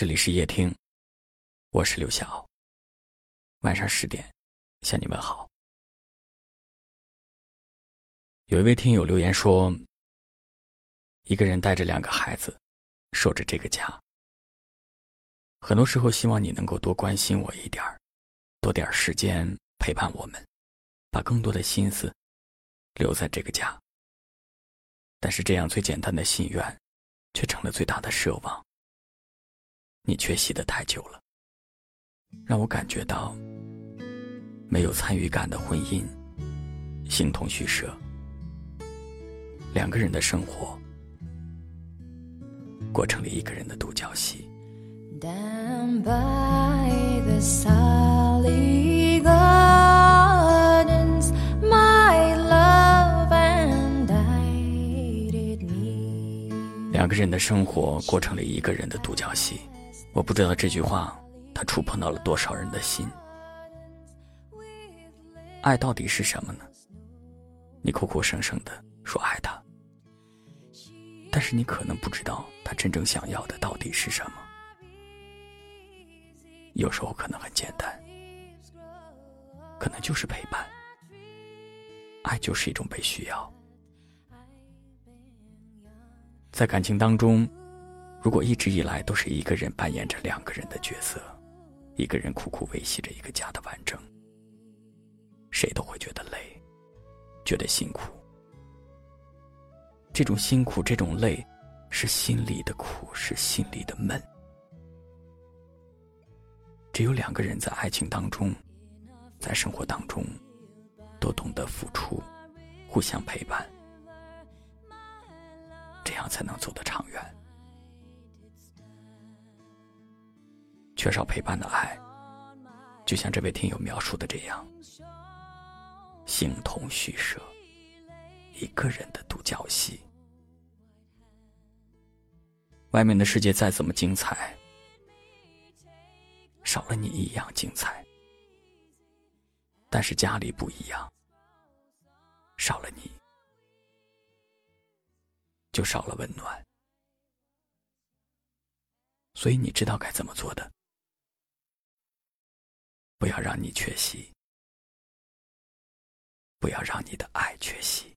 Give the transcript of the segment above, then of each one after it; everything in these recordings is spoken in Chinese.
这里是夜听，我是刘晓。晚上十点，向你问好。有一位听友留言说：“一个人带着两个孩子，守着这个家。很多时候，希望你能够多关心我一点儿，多点时间陪伴我们，把更多的心思留在这个家。但是，这样最简单的心愿，却成了最大的奢望。”你缺席的太久了，让我感觉到没有参与感的婚姻形同虚设。两个人的生活过成了一个人的独角戏。两个人的生活过成了一个人的独角戏。我不知道这句话，它触碰到了多少人的心。爱到底是什么呢？你口口声声的说爱他，但是你可能不知道他真正想要的到底是什么。有时候可能很简单，可能就是陪伴。爱就是一种被需要，在感情当中。如果一直以来都是一个人扮演着两个人的角色，一个人苦苦维系着一个家的完整，谁都会觉得累，觉得辛苦。这种辛苦，这种累，是心里的苦，是心里的闷。只有两个人在爱情当中，在生活当中，都懂得付出，互相陪伴，这样才能走得长远。缺少陪伴的爱，就像这位听友描述的这样，形同虚设，一个人的独角戏。外面的世界再怎么精彩，少了你一样精彩。但是家里不一样，少了你，就少了温暖。所以你知道该怎么做的。不要让你缺席，不要让你的爱缺席。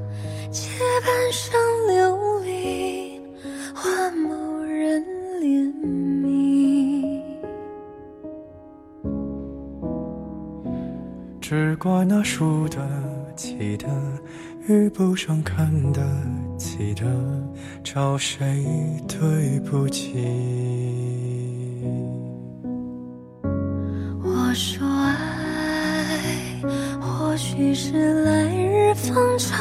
街半生流离，换某人怜悯。只怪那输得起的，遇不上看得起的，找谁对不起？我说爱，或许是来方长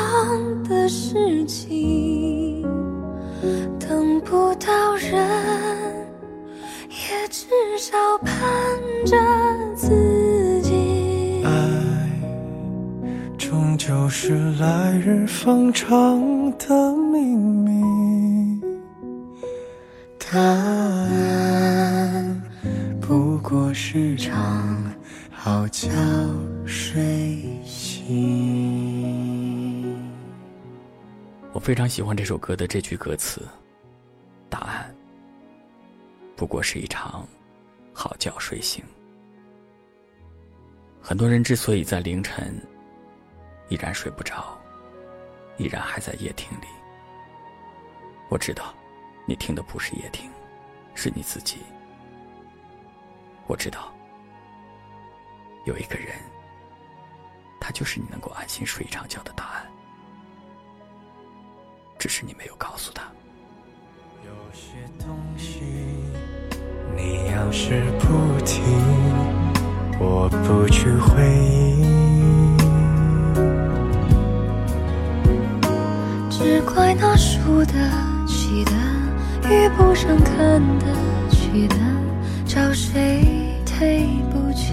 的事情，等不到人，也至少盼着自。己。爱终究是来日方长的秘密，答案不过是场好觉非常喜欢这首歌的这句歌词，答案不过是一场好觉睡醒。很多人之所以在凌晨。依然睡不着，依然还在夜听里。我知道，你听的不是夜听，是你自己。我知道，有一个人他就是你能够安心睡一场觉的答案。只是你没有告诉他。有些东西，你要是不提，我不去回忆。只怪那输得起的，遇不上看得起的，找谁对不起？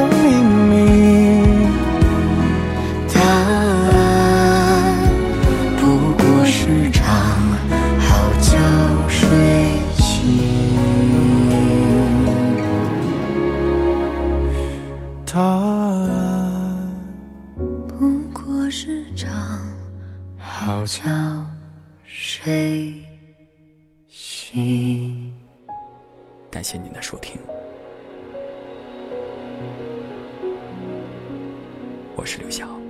是场好觉觉睡醒。感谢您的收听，我是刘晓。